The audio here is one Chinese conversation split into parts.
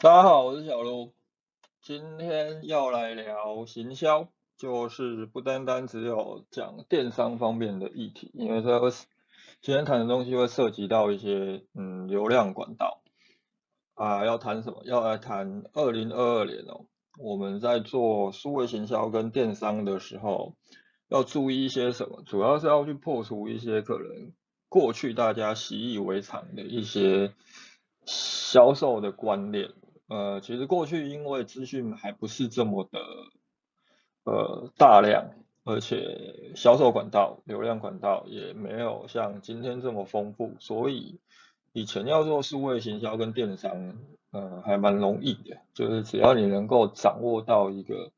大家好，我是小卢，今天要来聊行销，就是不单单只有讲电商方面的议题，因为这个今天谈的东西会涉及到一些嗯流量管道啊，要谈什么？要来谈二零二二年哦，我们在做数位行销跟电商的时候，要注意一些什么？主要是要去破除一些可能过去大家习以为常的一些销售的观念。呃，其实过去因为资讯还不是这么的呃大量，而且销售管道、流量管道也没有像今天这么丰富，所以以前要做数位行销跟电商，呃，还蛮容易的，就是只要你能够掌握到一个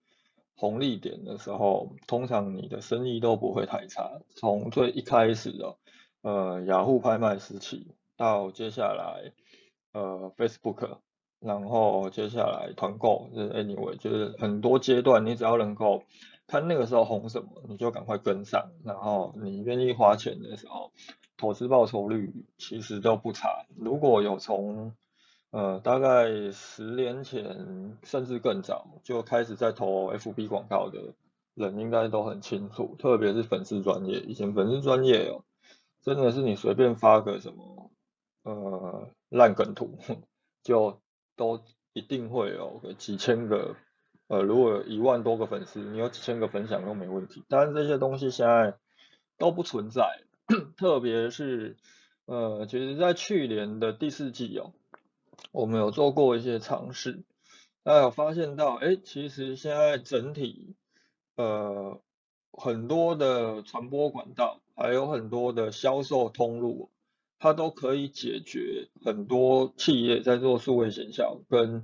红利点的时候，通常你的生意都不会太差。从最一开始的呃雅虎拍卖时期，到接下来呃 Facebook。然后接下来团购，是 anyway，就是很多阶段，你只要能够看那个时候红什么，你就赶快跟上。然后你愿意花钱的时候，投资报酬率其实都不差。如果有从呃大概十年前甚至更早就开始在投 FB 广告的人，应该都很清楚。特别是粉丝专业，以前粉丝专业哦，真的是你随便发个什么呃烂梗图就。都一定会有个几千个，呃，如果有一万多个粉丝，你有几千个分享都没问题。但是这些东西现在都不存在，特别是呃，其实在去年的第四季哦，我们有做过一些尝试，大家有发现到，哎，其实现在整体呃很多的传播管道，还有很多的销售通路。它都可以解决很多企业在做数位营销跟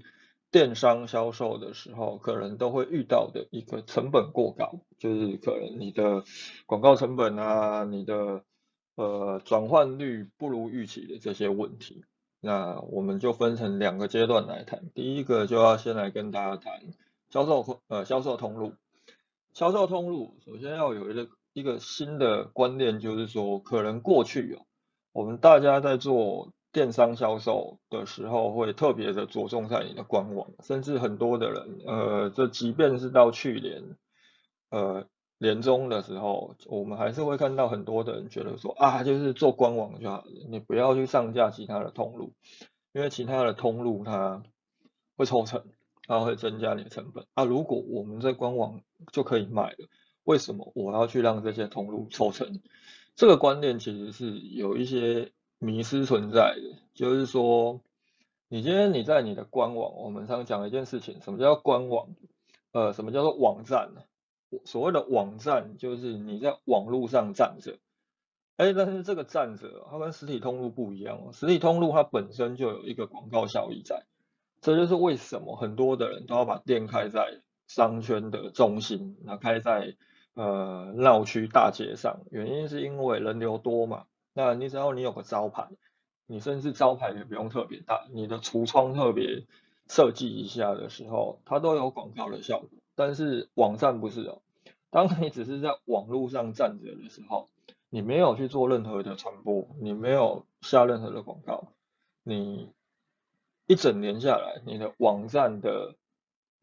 电商销售的时候，可能都会遇到的一个成本过高，就是可能你的广告成本啊，你的呃转换率不如预期的这些问题。那我们就分成两个阶段来谈，第一个就要先来跟大家谈销售呃销售通路，销售通路首先要有一个一个新的观念，就是说可能过去哦。我们大家在做电商销售的时候，会特别的着重在你的官网，甚至很多的人，呃，这即便是到去年，呃，年终的时候，我们还是会看到很多的人觉得说，啊，就是做官网就好了，你不要去上架其他的通路，因为其他的通路它会抽成，它会增加你的成本。啊，如果我们在官网就可以卖了，为什么我要去让这些通路抽成？这个观念其实是有一些迷失存在的，就是说，你今天你在你的官网，我们常讲一件事情，什么叫官网？呃，什么叫做网站呢？所谓的网站就是你在网络上站着，哎，但是这个站着，它跟实体通路不一样哦，实体通路它本身就有一个广告效益在，这就是为什么很多的人都要把店开在商圈的中心，那开在。呃，闹区大街上，原因是因为人流多嘛。那你只要你有个招牌，你甚至招牌也不用特别大，你的橱窗特别设计一下的时候，它都有广告的效果。但是网站不是哦，当你只是在网络上站着的时候，你没有去做任何的传播，你没有下任何的广告，你一整年下来，你的网站的。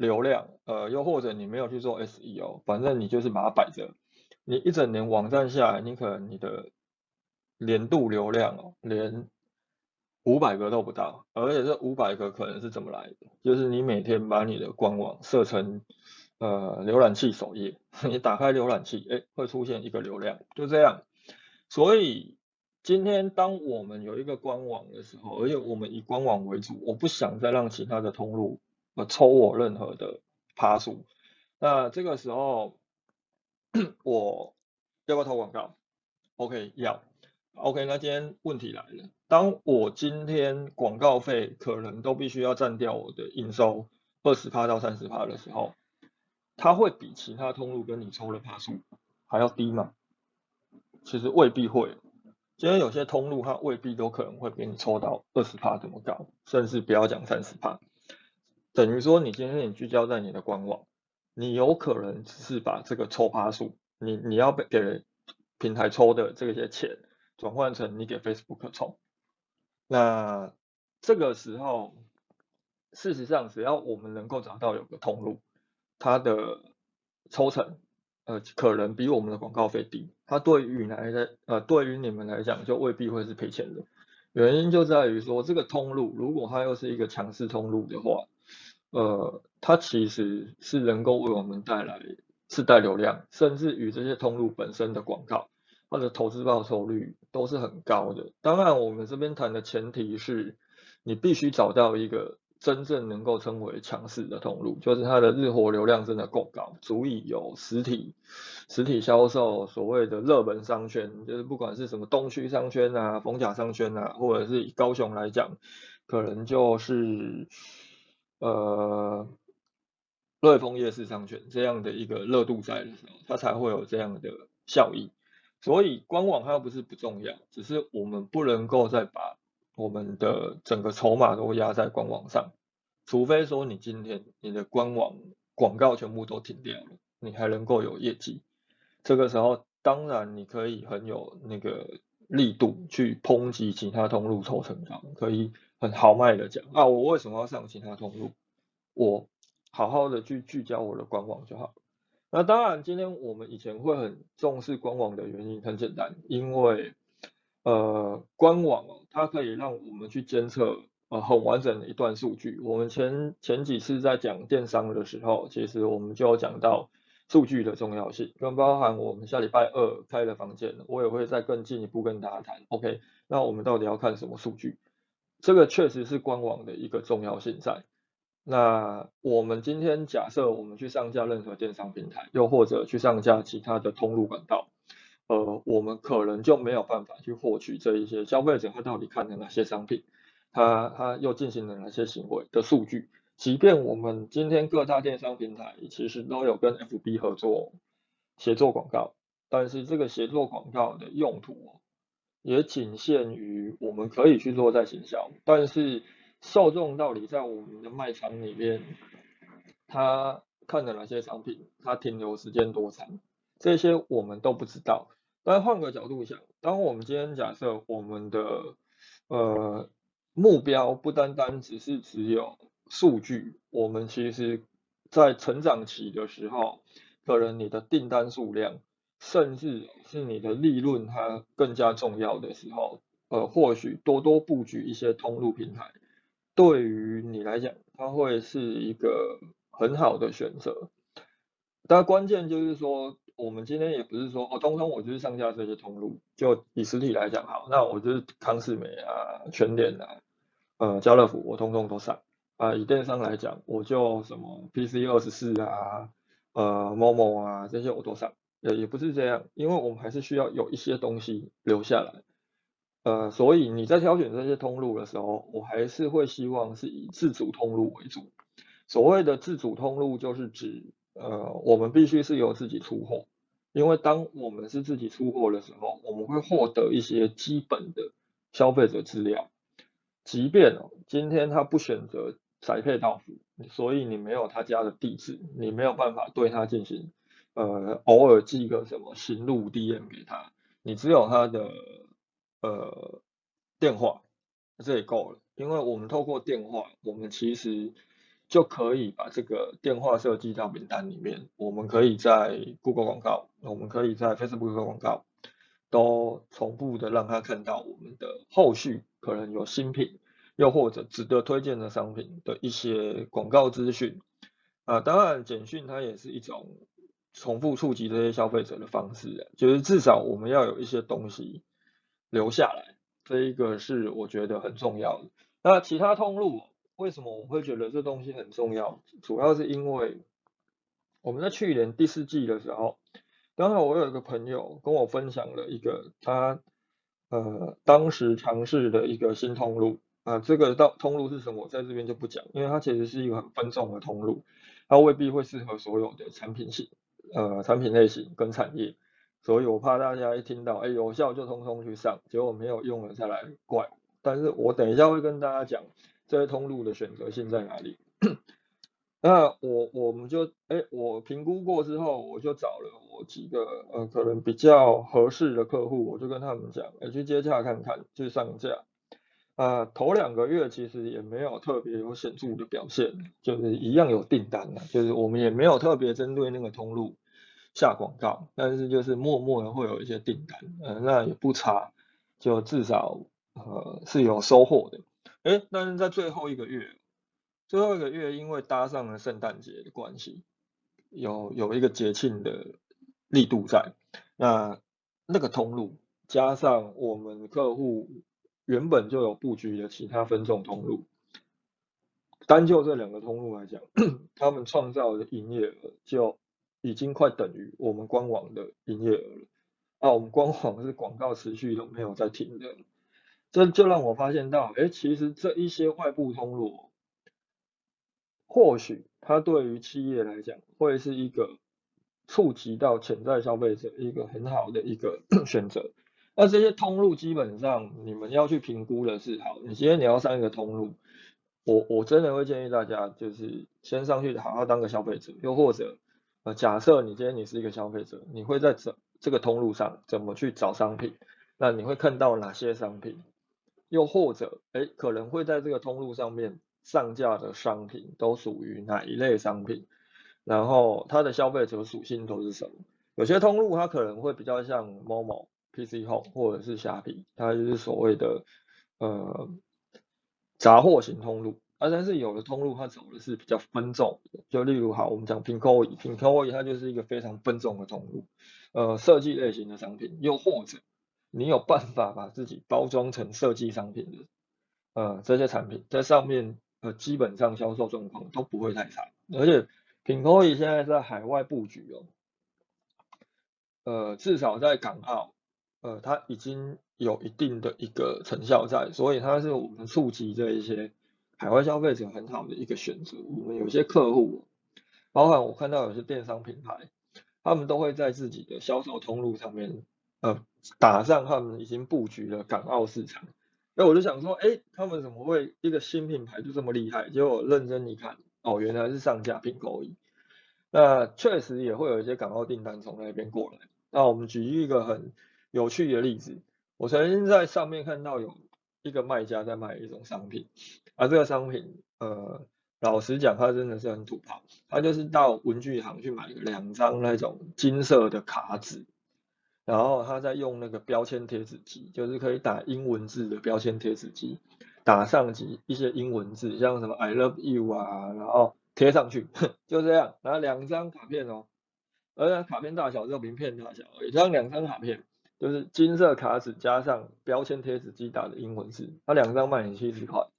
流量，呃，又或者你没有去做 SEO，反正你就是把它摆着。你一整年网站下来，你可能你的年度流量哦，连五百个都不到。而且这五百个可能是怎么来的？就是你每天把你的官网设成呃浏览器首页，你打开浏览器，哎，会出现一个流量，就这样。所以今天当我们有一个官网的时候，而且我们以官网为主，我不想再让其他的通路。呃，抽我任何的趴数，那这个时候 我要不要投广告？OK，要。OK，那今天问题来了，当我今天广告费可能都必须要占掉我的营收二十趴到三十趴的时候，它会比其他通路跟你抽的趴数还要低吗？其实未必会。今天有些通路它未必都可能会给你抽到二十趴这么高，甚至不要讲三十趴。等于说，你今天你聚焦在你的官网，你有可能只是把这个抽趴数，你你要给平台抽的这些钱转换成你给 Facebook 抽，那这个时候事实上，只要我们能够找到有个通路，它的抽成，呃，可能比我们的广告费低，它对于来的，呃，对于你们来讲，就未必会是赔钱的。原因就在于说，这个通路如果它又是一个强势通路的话，呃，它其实是能够为我们带来自带流量，甚至与这些通路本身的广告或者投资报酬率都是很高的。当然，我们这边谈的前提是，你必须找到一个。真正能够称为强势的通路，就是它的日活流量真的够高，足以有实体实体销售，所谓的热门商圈，就是不管是什么东区商圈啊、逢甲商圈啊，或者是以高雄来讲，可能就是呃瑞丰夜市商圈这样的一个热度在的时候，它才会有这样的效益。所以官网它不是不重要，只是我们不能够再把。我们的整个筹码都压在官网上，除非说你今天你的官网广告全部都停掉了，你还能够有业绩。这个时候，当然你可以很有那个力度去抨击其他通路抽成高，可以很豪迈的讲啊，我为什么要上其他通路？我好好的去聚焦我的官网就好。那当然，今天我们以前会很重视官网的原因很简单，因为。呃，官网哦，它可以让我们去监测呃很完整的一段数据。我们前前几次在讲电商的时候，其实我们就有讲到数据的重要性，更包含我们下礼拜二开的房间，我也会再更进一步跟大家谈。OK，那我们到底要看什么数据？这个确实是官网的一个重要性在。那我们今天假设我们去上架任何电商平台，又或者去上架其他的通路管道。呃，我们可能就没有办法去获取这一些消费者他到底看了哪些商品，他他又进行了哪些行为的数据。即便我们今天各大电商平台其实都有跟 FB 合作协作广告，但是这个协作广告的用途也仅限于我们可以去做在行销，但是受众到底在我们的卖场里面，他看了哪些商品，他停留时间多长？这些我们都不知道，但换个角度想，当我们今天假设我们的呃目标不单单只是只有数据，我们其实在成长期的时候，可能你的订单数量，甚至是你的利润它更加重要的时候，呃，或许多多布局一些通路平台，对于你来讲，它会是一个很好的选择。但关键就是说。我们今天也不是说哦，通通我就是上架这些通路，就以实体来讲好，那我就是康世美啊、全联啊、呃、家乐福，我通通都上啊。以电商来讲，我就什么 PC 二十四啊、呃、某某啊这些我都上，也也不是这样，因为我们还是需要有一些东西留下来，呃，所以你在挑选这些通路的时候，我还是会希望是以自主通路为主。所谓的自主通路，就是指呃，我们必须是由自己出货，因为当我们是自己出货的时候，我们会获得一些基本的消费者资料。即便哦，今天他不选择宅配到付，所以你没有他家的地址，你没有办法对他进行呃偶尔寄个什么行路 DM 给他，你只有他的呃电话，这也够了。因为我们透过电话，我们其实。就可以把这个电话设计到名单里面。我们可以在 Google 广告，我们可以在 Facebook 广告，都同步的让他看到我们的后续可能有新品，又或者值得推荐的商品的一些广告资讯。啊，当然简讯它也是一种重复触及这些消费者的方式，就是至少我们要有一些东西留下来，这一个是我觉得很重要的。那其他通路。为什么我会觉得这东西很重要？主要是因为我们在去年第四季的时候，刚好我有一个朋友跟我分享了一个他呃当时尝试的一个新通路啊，这个到通路是什么，我在这边就不讲，因为它其实是一个很分众的通路，它未必会适合所有的产品型呃产品类型跟产业，所以我怕大家一听到哎有效就通通去上，结果没有用了再来怪，但是我等一下会跟大家讲。这些通路的选择性在哪里？那我我们就哎，我评估过之后，我就找了我几个呃可能比较合适的客户，我就跟他们讲，哎，去接洽看看，去上架。呃，头两个月其实也没有特别有显著的表现，就是一样有订单的，就是我们也没有特别针对那个通路下广告，但是就是默默的会有一些订单，呃，那也不差，就至少呃是有收获的。哎，但是在最后一个月，最后一个月因为搭上了圣诞节的关系，有有一个节庆的力度在，那那个通路加上我们客户。原本就有布局的其他分众通路，单就这两个通路来讲，他们创造的营业额就已经快等于我们官网的营业额了。啊，我们官网是广告持续都没有在停的，这就让我发现到，哎，其实这一些外部通路，或许它对于企业来讲会是一个触及到潜在消费者一个很好的一个 选择。那这些通路基本上你们要去评估的是，好，你今天你要上一个通路，我我真的会建议大家就是先上去好好当个消费者，又或者呃假设你今天你是一个消费者，你会在这这个通路上怎么去找商品？那你会看到哪些商品？又或者哎可能会在这个通路上面上架的商品都属于哪一类商品？然后它的消费者属性都是什么？有些通路它可能会比较像某某。PC Home 或者是虾皮，它就是所谓的呃杂货型通路，啊，但是有的通路它走的是比较分众，就例如好，我们讲 Pinkoi，Pinkoi 它就是一个非常分众的通路，呃，设计类型的商品，又或者你有办法把自己包装成设计商品的，呃，这些产品在上面，呃，基本上销售状况都不会太差，而且 Pinkoi 现在在海外布局哦，呃，至少在港澳。呃，它已经有一定的一个成效在，所以它是我们触及这一些海外消费者很好的一个选择。我们有些客户，包含我看到有些电商品牌，他们都会在自己的销售通路上面，呃，打上他们已经布局了港澳市场。那我就想说，哎，他们怎么会一个新品牌就这么厉害？结果认真一看，哦，原来是上架并购易。那确实也会有一些港澳订单从那边过来。那我们举一个很。有趣的例子，我曾经在上面看到有一个卖家在卖一种商品，而这个商品，呃，老实讲，它真的是很土炮，他就是到文具行去买两张那种金色的卡纸，然后他在用那个标签贴纸机，就是可以打英文字的标签贴纸机，打上几一些英文字，像什么 I love you 啊，然后贴上去，就这样，然后两张卡片哦，而且卡片大小只有名片大小，而已，这样两张卡片。就是金色卡纸加上标签贴纸机打的英文字，它两张卖你七十块。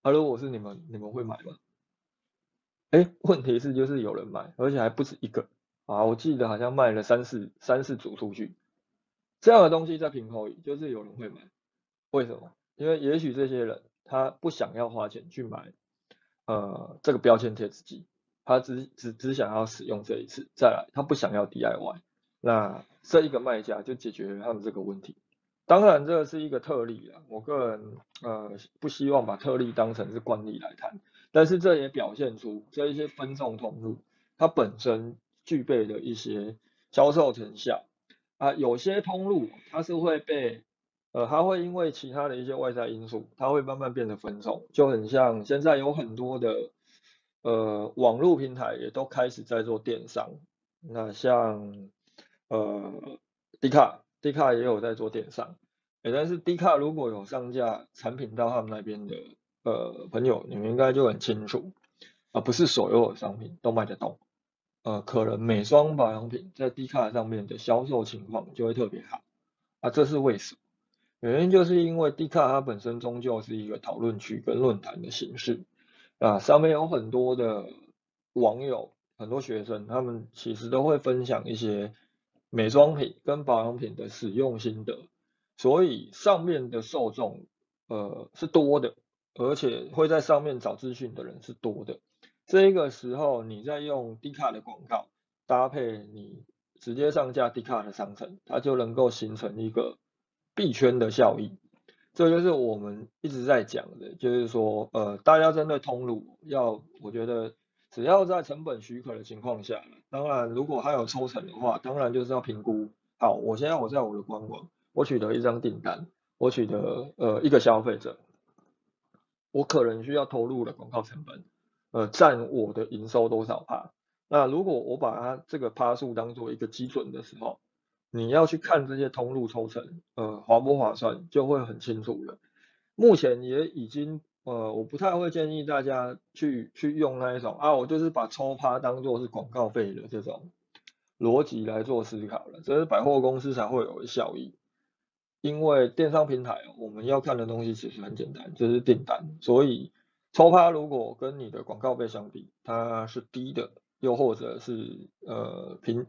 啊，如果是你们，你们会买吗？哎，问题是就是有人买，而且还不止一个啊！我记得好像卖了三四三四组出去。这样的东西在平口就是有人会买，为什么？因为也许这些人他不想要花钱去买呃这个标签贴纸机，他只只只想要使用这一次，再来他不想要 DIY。那这一个卖家就解决他们这个问题。当然，这是一个特例啊，我个人呃不希望把特例当成是惯例来谈。但是这也表现出这一些分众通路它本身具备的一些销售成效啊。有些通路它是会被呃，它会因为其他的一些外在因素，它会慢慢变得分众，就很像现在有很多的呃网络平台也都开始在做电商。那像呃，迪卡，迪卡也有在做电商，哎，但是迪卡如果有上架产品到他们那边的呃朋友，你们应该就很清楚，啊，不是所有的商品都卖得动，呃，可能美妆保养品在迪卡上面的销售情况就会特别好，啊，这是为什么？原因就是因为迪卡它本身终究是一个讨论区跟论坛的形式，啊，上面有很多的网友，很多学生，他们其实都会分享一些。美妆品跟保养品的使用心得，所以上面的受众呃是多的，而且会在上面找资讯的人是多的。这个时候你在用 D 卡的广告搭配你直接上架 D 卡的商城，它就能够形成一个币圈的效益。这就是我们一直在讲的，就是说呃大家针对通路要，我觉得。只要在成本许可的情况下，当然如果还有抽成的话，当然就是要评估。好，我现在我在我的官网，我取得一张订单，我取得呃一个消费者，我可能需要投入的广告成本，呃占我的营收多少趴？那如果我把它这个趴数当做一个基准的时候，你要去看这些通路抽成，呃划不划算，就会很清楚了。目前也已经，呃我不太会建议大家去去用那一种啊，我就是把抽趴当做是广告费的这种逻辑来做思考了，这是百货公司才会有的效益。因为电商平台我们要看的东西其实很简单，就是订单，所以抽趴如果跟你的广告费相比，它是低的。又或者是呃平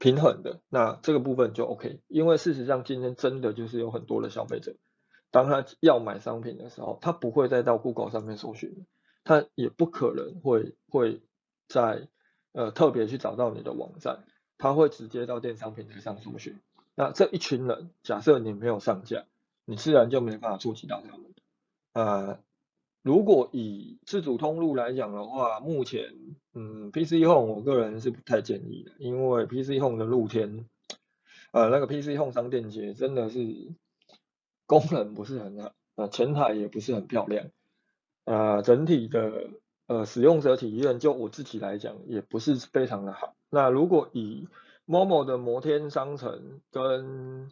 平衡的，那这个部分就 OK，因为事实上今天真的就是有很多的消费者，当他要买商品的时候，他不会再到 Google 上面搜寻，他也不可能会会在呃特别去找到你的网站，他会直接到电商平台上搜寻。那这一群人，假设你没有上架，你自然就没办法触及到他们。呃，如果以自主通路来讲的话，目前嗯，PC Home 我个人是不太建议的，因为 PC Home 的露天，呃，那个 PC Home 商店街真的是功能不是很好，呃，前台也不是很漂亮，呃，整体的呃使用者体验就我自己来讲也不是非常的好。那如果以 Momo 的摩天商城跟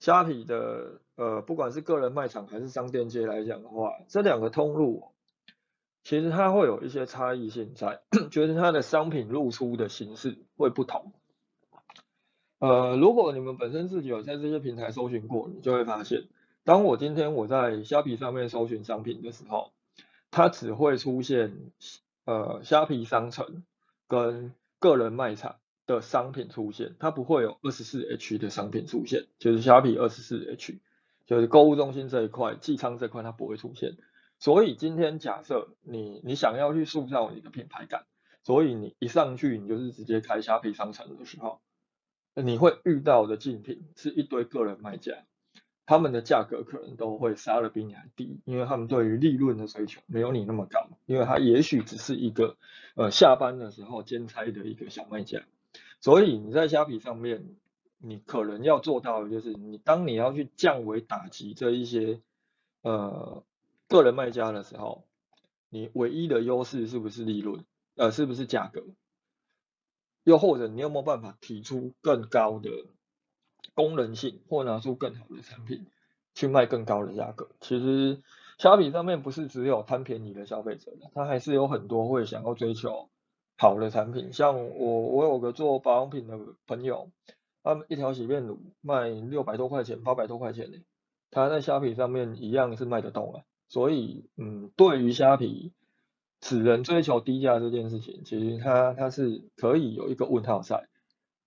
虾皮的呃，不管是个人卖场还是商店街来讲的话，这两个通路其实它会有一些差异性在，就是它的商品露出的形式会不同。呃，如果你们本身自己有在这些平台搜寻过，你就会发现，当我今天我在虾皮上面搜寻商品的时候，它只会出现呃虾皮商城跟个人卖场。的商品出现，它不会有二十四 H 的商品出现，就是虾皮二十四 H，就是购物中心这一块、寄仓这块它不会出现。所以今天假设你你想要去塑造你的品牌感，所以你一上去你就是直接开虾皮商城的时候，你会遇到的竞品是一堆个人卖家，他们的价格可能都会杀的比你还低，因为他们对于利润的追求没有你那么高，因为他也许只是一个呃下班的时候兼差的一个小卖家。所以你在虾皮上面，你可能要做到的就是，你当你要去降维打击这一些呃个人卖家的时候，你唯一的优势是不是利润？呃，是不是价格？又或者你有没有办法提出更高的功能性，或拿出更好的产品去卖更高的价格？其实虾皮上面不是只有贪便宜的消费者的，他还是有很多会想要追求。好的产品，像我我有个做保养品的朋友，他们一条洗面乳卖六百多块钱，八百多块钱呢，他在虾皮上面一样是卖得动啊。所以，嗯，对于虾皮此人追求低价这件事情，其实它它是可以有一个问号在。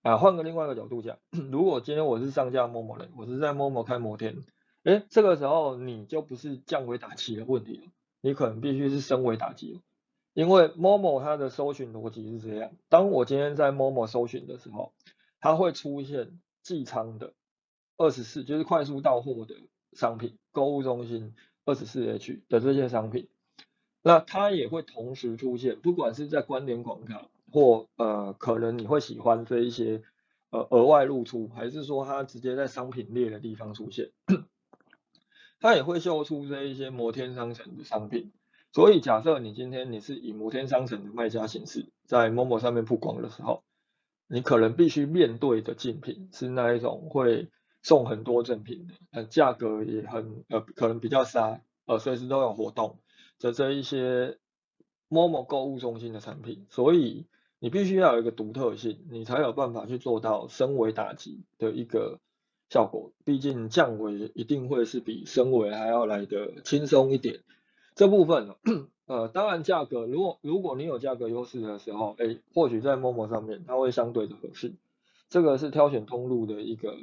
啊，换个另外一个角度讲，如果今天我是上架某某人，我是在某某开摩天，哎，这个时候你就不是降维打击的问题了，你可能必须是升维打击了。因为 Momo 它的搜寻逻辑是这样，当我今天在 Momo 搜寻的时候，它会出现寄仓的二十四，就是快速到货的商品，购物中心二十四 H 的这些商品，那它也会同时出现，不管是在关联广告或呃可能你会喜欢这一些呃额外露出，还是说它直接在商品列的地方出现，它也会秀出这一些摩天商城的商品。所以假设你今天你是以摩天商城的卖家形式在某某上面曝光的时候，你可能必须面对的竞品是那一种会送很多赠品的，呃价格也很呃可能比较杀，呃随时都有活动的这一些某某购物中心的产品，所以你必须要有一个独特性，你才有办法去做到升维打击的一个效果，毕竟降维一定会是比升维还要来的轻松一点。这部分，呃，当然价格，如果如果你有价格优势的时候，哎，或许在 Momo 上面它会相对的合适，这个是挑选通路的一个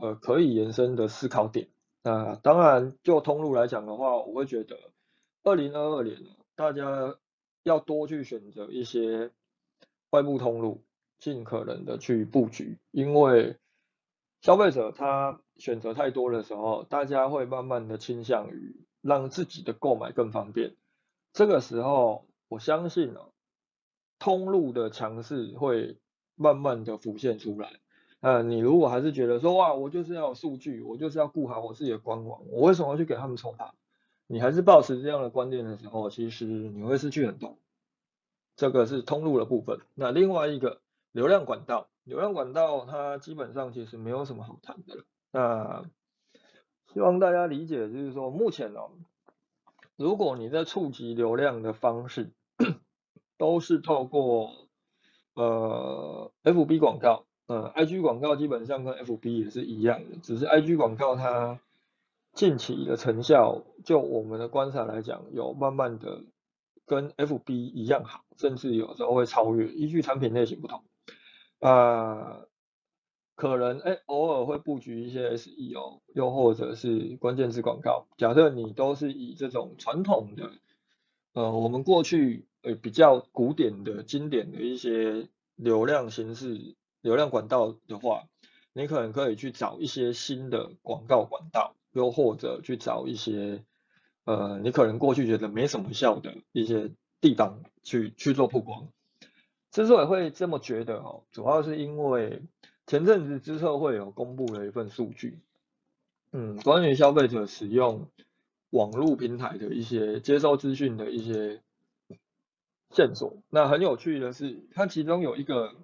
呃可以延伸的思考点。那当然就通路来讲的话，我会觉得二零二二年大家要多去选择一些外部通路，尽可能的去布局，因为消费者他选择太多的时候，大家会慢慢的倾向于。让自己的购买更方便，这个时候我相信哦，通路的强势会慢慢的浮现出来。呃，你如果还是觉得说哇，我就是要有数据，我就是要顾好我自己的官网，我为什么要去给他们抽大？你还是保持这样的观念的时候，其实你会失去很多。这个是通路的部分。那另外一个流量管道，流量管道它基本上其实没有什么好谈的了。那希望大家理解，就是说目前哦，如果你在触及流量的方式都是透过呃 FB 广告，呃 IG 广告基本上跟 FB 也是一样的，只是 IG 广告它近期的成效，就我们的观察来讲，有慢慢的跟 FB 一样好，甚至有时候会超越，依据产品类型不同啊。可能哎，偶尔会布局一些 SEO，又或者是关键字广告。假设你都是以这种传统的，呃，我们过去呃比较古典的经典的一些流量形式、流量管道的话，你可能可以去找一些新的广告管道，又或者去找一些呃你可能过去觉得没什么效的一些地方去去做曝光。之所以会这么觉得哦，主要是因为。前阵子知策会有公布了一份数据，嗯，关于消费者使用网络平台的一些接收资讯的一些线索。那很有趣的是，它其中有一个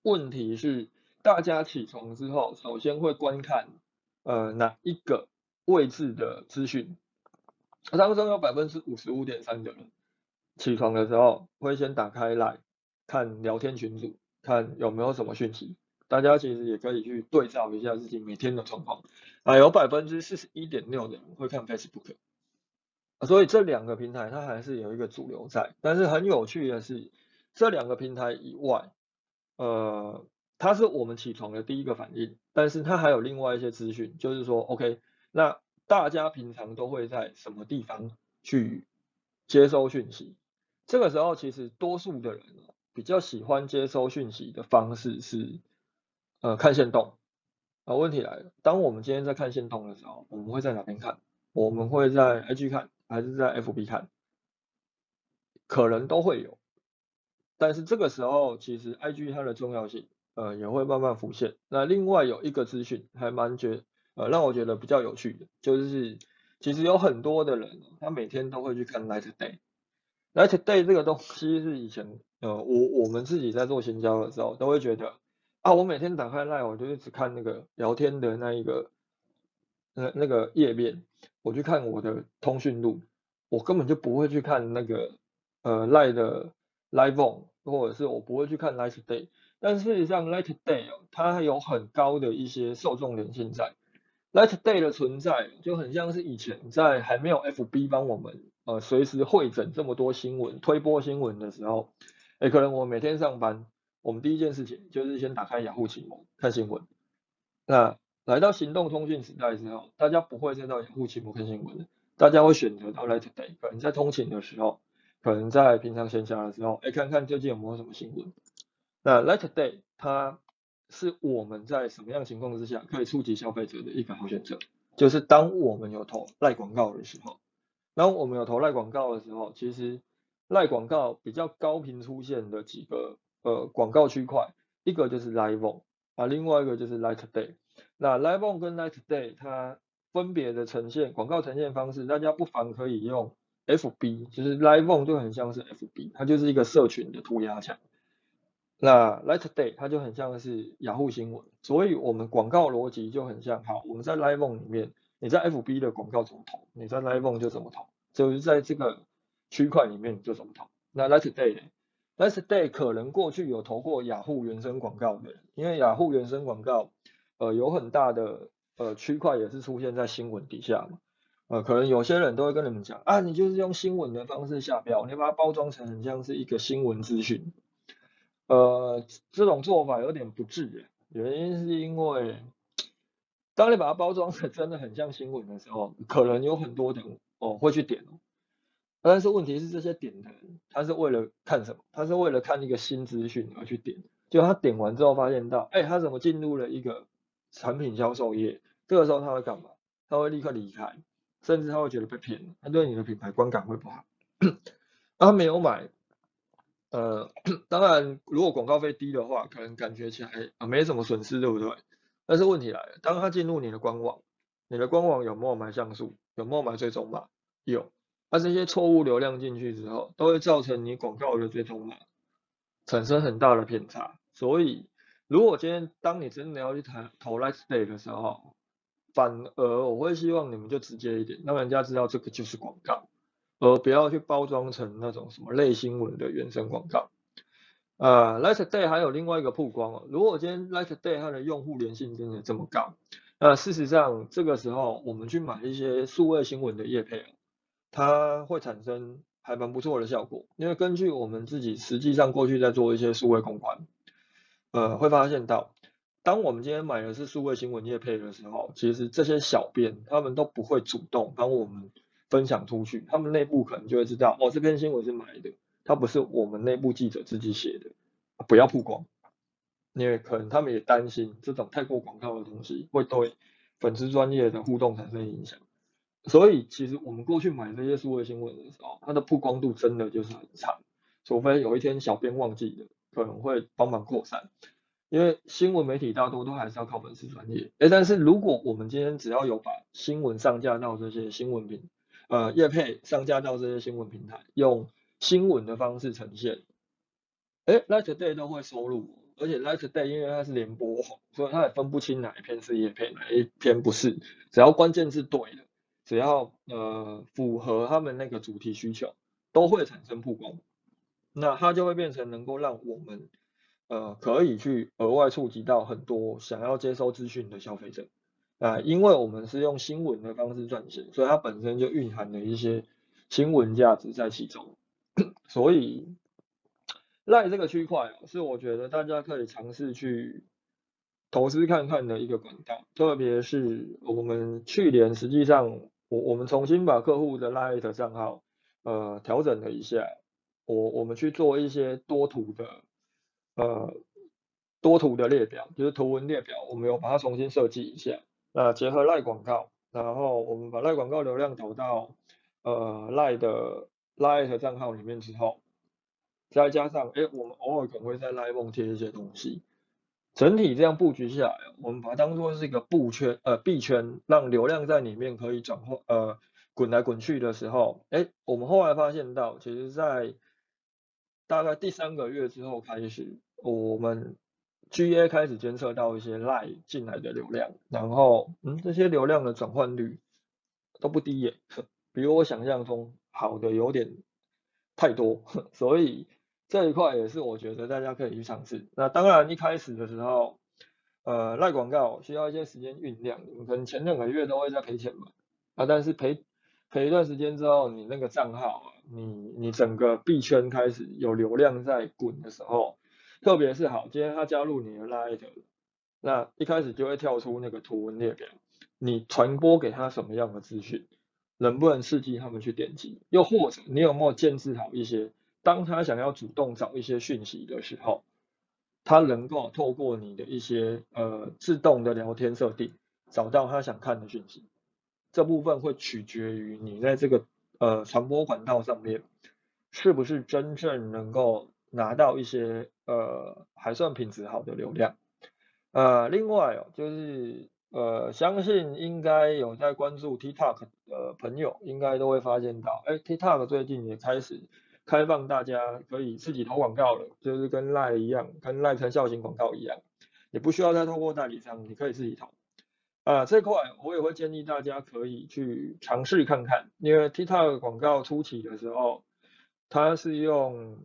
问题是，大家起床之后，首先会观看呃哪一个位置的资讯？当中有百分之五十五点三的人起床的时候会先打开来看聊天群组，看有没有什么讯息。大家其实也可以去对照一下自己每天的状况啊，有百分之四十一点六的人会看 Facebook，所以这两个平台它还是有一个主流在。但是很有趣的是，这两个平台以外，呃，它是我们起床的第一个反应，但是它还有另外一些资讯，就是说，OK，那大家平常都会在什么地方去接收讯息？这个时候其实多数的人比较喜欢接收讯息的方式是。呃，看线动啊，问题来了。当我们今天在看线动的时候，我们会在哪边看？我们会在 IG 看，还是在 FB 看？可能都会有。但是这个时候，其实 IG 它的重要性，呃，也会慢慢浮现。那另外有一个资讯，还蛮觉，呃，让我觉得比较有趣的，就是其实有很多的人，他每天都会去看 Light Day。Light Day 这个东西是以前，呃，我我们自己在做行销的时候，都会觉得。啊，我每天打开 Line，我就是只看那个聊天的那一个，那那个页面，我去看我的通讯录，我根本就不会去看那个呃 Line 的 Live On，或者是我不会去看 Light Day。但事实上，Light Day 它有很高的一些受众连性在，Light Day 的存在就很像是以前在还没有 FB 帮我们呃随时会诊这么多新闻、推播新闻的时候，哎，可能我每天上班。我们第一件事情就是先打开雅虎奇摩看新闻。那来到行动通讯时代之后，大家不会再到雅虎奇摩看新闻了，大家会选择到 Light Day。可能在通勤的时候，可能在平常闲暇的时候，哎，看看最近有没有什么新闻。那 Light Day 它是我们在什么样情况之下可以触及消费者的一个好选择，就是当我们有投赖广告的时候，当我们有投赖广告的时候，其实赖广告比较高频出现的几个。呃，广告区块，一个就是 Live On 啊，另外一个就是 Light Day。那 Live On 跟 Light Day 它分别的呈现广告呈现方式，大家不妨可以用 FB，就是 Live On 就很像是 FB，它就是一个社群的涂鸦墙。那 Light Day 它就很像是雅虎新闻，所以我们广告逻辑就很像。好，我们在 Live On 里面，你在 FB 的广告怎么投，你在 Live On 就怎么投，就是在这个区块里面就怎么投。那 Light Day 呢？Light Day 可能过去有投过雅虎原生广告的，因为雅虎原生广告，呃，有很大的呃区块也是出现在新闻底下嘛，呃，可能有些人都会跟你们讲，啊，你就是用新闻的方式下标，你把它包装成很像是一个新闻资讯，呃，这种做法有点不智，原因是因为，当你把它包装成真的很像新闻的时候，可能有很多人哦会去点哦。但是问题是，这些点的人，他是为了看什么？他是为了看一个新资讯而去点。就他点完之后，发现到，哎，他怎么进入了一个产品销售页？这个时候他会干嘛？他会立刻离开，甚至他会觉得被骗，他对你的品牌观感会不好。他没有买，呃，当然如果广告费低的话，可能感觉起来啊没什么损失，对不对？但是问题来了，当他进入你的官网，你的官网有没有买像素？有没有买追踪码？有。那这些错误流量进去之后，都会造成你广告的追踪码产生很大的偏差。所以，如果今天当你真的要去谈投 Light Day 的时候，反而我会希望你们就直接一点，让人家知道这个就是广告，而不要去包装成那种什么类新闻的原生广告。呃，Light Day 还有另外一个曝光哦，如果今天 Light Day 它的用户粘性真的这么高，那事实上这个时候我们去买一些数位新闻的业配。它会产生还蛮不错的效果，因为根据我们自己实际上过去在做一些数位公关，呃，会发现到，当我们今天买的是数位新闻业配的时候，其实这些小编他们都不会主动帮我们分享出去，他们内部可能就会知道，哦，这篇新闻是买的，它不是我们内部记者自己写的，不要曝光，因为可能他们也担心这种太过广告的东西会对粉丝专业的互动产生影响。所以其实我们过去买这些数位新闻的时候，它的曝光度真的就是很差，除非有一天小编忘记了，可能会帮忙扩散。因为新闻媒体大多都还是要靠粉丝专业，哎，但是如果我们今天只要有把新闻上架到这些新闻平，呃，叶配上架到这些新闻平台，用新闻的方式呈现，哎，Light Day 都会收录，而且 Light Day 因为它是联播所以它也分不清哪一篇是叶配，哪一篇不是，只要关键字对了。只要呃符合他们那个主题需求，都会产生曝光，那它就会变成能够让我们呃可以去额外触及到很多想要接收资讯的消费者。啊，因为我们是用新闻的方式撰写，所以它本身就蕴含了一些新闻价值在其中，所以赖这个区块是我觉得大家可以尝试去。投资看看的一个管道，特别是我们去年实际上，我我们重新把客户的 Light 账号呃调整了一下，我我们去做一些多图的呃多图的列表，就是图文列表，我们有把它重新设计一下，那结合赖广告，然后我们把赖广告流量投到呃赖的 Light 账号里面之后，再加上哎我们偶尔可能会在赖梦贴一些东西。整体这样布局下来，我们把它当做是一个布圈，呃，币圈，让流量在里面可以转换，呃，滚来滚去的时候，哎，我们后来发现到，其实在大概第三个月之后开始，我们 GA 开始监测到一些赖进来的流量，然后，嗯，这些流量的转换率都不低耶，比我想象中好的有点太多，所以。这一块也是我觉得大家可以去尝试。那当然一开始的时候，呃，赖广告需要一些时间酝酿，可能前两个月都会在赔钱嘛。啊，但是赔赔一段时间之后，你那个账号，你你整个币圈开始有流量在滚的时候，特别是好，今天他加入你的 Light，那一开始就会跳出那个图文列表，你传播给他什么样的资讯，能不能刺激他们去点击？又或者你有没有建制好一些？当他想要主动找一些讯息的时候，他能够透过你的一些呃自动的聊天设定，找到他想看的讯息。这部分会取决于你在这个呃传播管道上面，是不是真正能够拿到一些呃还算品质好的流量。呃，另外哦，就是呃相信应该有在关注 TikTok 的朋友，应该都会发现到，哎，TikTok 最近也开始。开放大家可以自己投广告了，就是跟赖一样，跟赖成效型广告一样，也不需要再透过代理商，你可以自己投。啊，这块我也会建议大家可以去尝试看看，因为 TikTok 广告初期的时候，它是用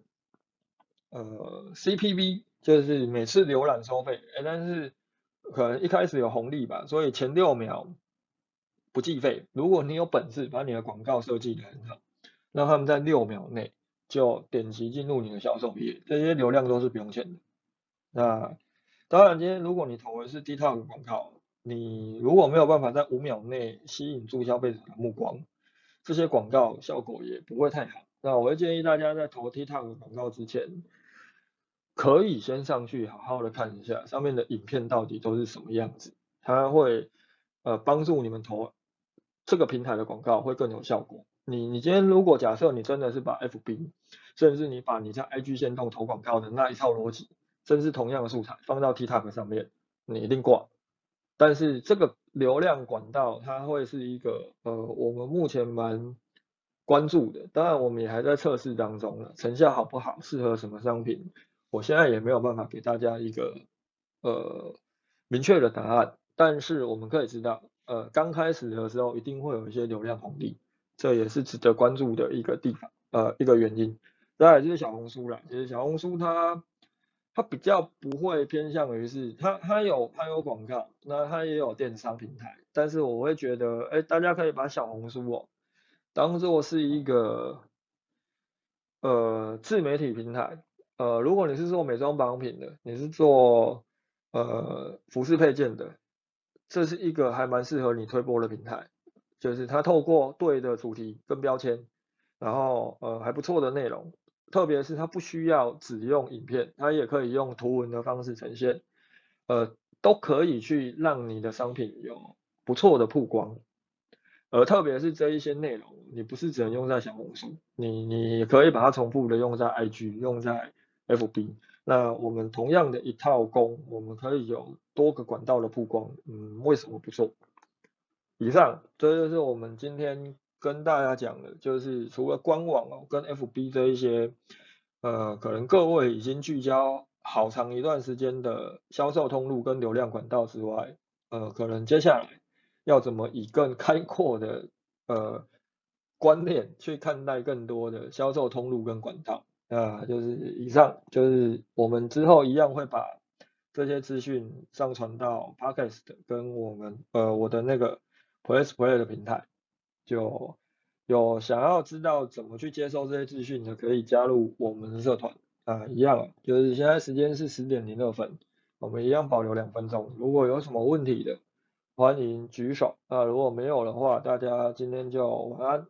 呃 CPV，就是每次浏览收费，哎，但是可能一开始有红利吧，所以前六秒不计费。如果你有本事把你的广告设计的很好，让他们在六秒内。就点击进入你的销售页，这些流量都是不用钱的。那当然，今天如果你投的是 TikTok 广告，你如果没有办法在五秒内吸引住消费者的目光，这些广告效果也不会太好。那我会建议大家在投 TikTok 广告之前，可以先上去好好的看一下上面的影片到底都是什么样子，它会呃帮助你们投这个平台的广告会更有效果。你你今天如果假设你真的是把 FB，甚至你把你在 IG 线动投广告的那一套逻辑，甚至同样的素材放到 TikTok 上面，你一定挂。但是这个流量管道它会是一个呃我们目前蛮关注的，当然我们也还在测试当中了，成效好不好，适合什么商品，我现在也没有办法给大家一个呃明确的答案。但是我们可以知道，呃刚开始的时候一定会有一些流量红利。这也是值得关注的一个地方，呃，一个原因。再来就是小红书了，其实小红书它它比较不会偏向于是它它有它有广告，那它也有电商平台，但是我会觉得，哎，大家可以把小红书哦当做是一个呃自媒体平台，呃，如果你是做美妆保养品的，你是做呃服饰配件的，这是一个还蛮适合你推播的平台。就是它透过对的主题跟标签，然后呃还不错的内容，特别是它不需要只用影片，它也可以用图文的方式呈现，呃都可以去让你的商品有不错的曝光，而特别是这一些内容，你不是只能用在小红书，你你可以把它重复的用在 IG，用在 FB，那我们同样的一套工，我们可以有多个管道的曝光，嗯，为什么不做？以上，这就是我们今天跟大家讲的，就是除了官网哦跟 FB 这一些，呃，可能各位已经聚焦好长一段时间的销售通路跟流量管道之外，呃，可能接下来要怎么以更开阔的呃观念去看待更多的销售通路跟管道，啊，就是以上，就是我们之后一样会把这些资讯上传到 Podcast 跟我们呃我的那个。Place Play 的平台，就有想要知道怎么去接收这些资讯的，可以加入我们的社团啊，一样，就是现在时间是十点零二分，我们一样保留两分钟，如果有什么问题的，欢迎举手啊，如果没有的话，大家今天就晚安。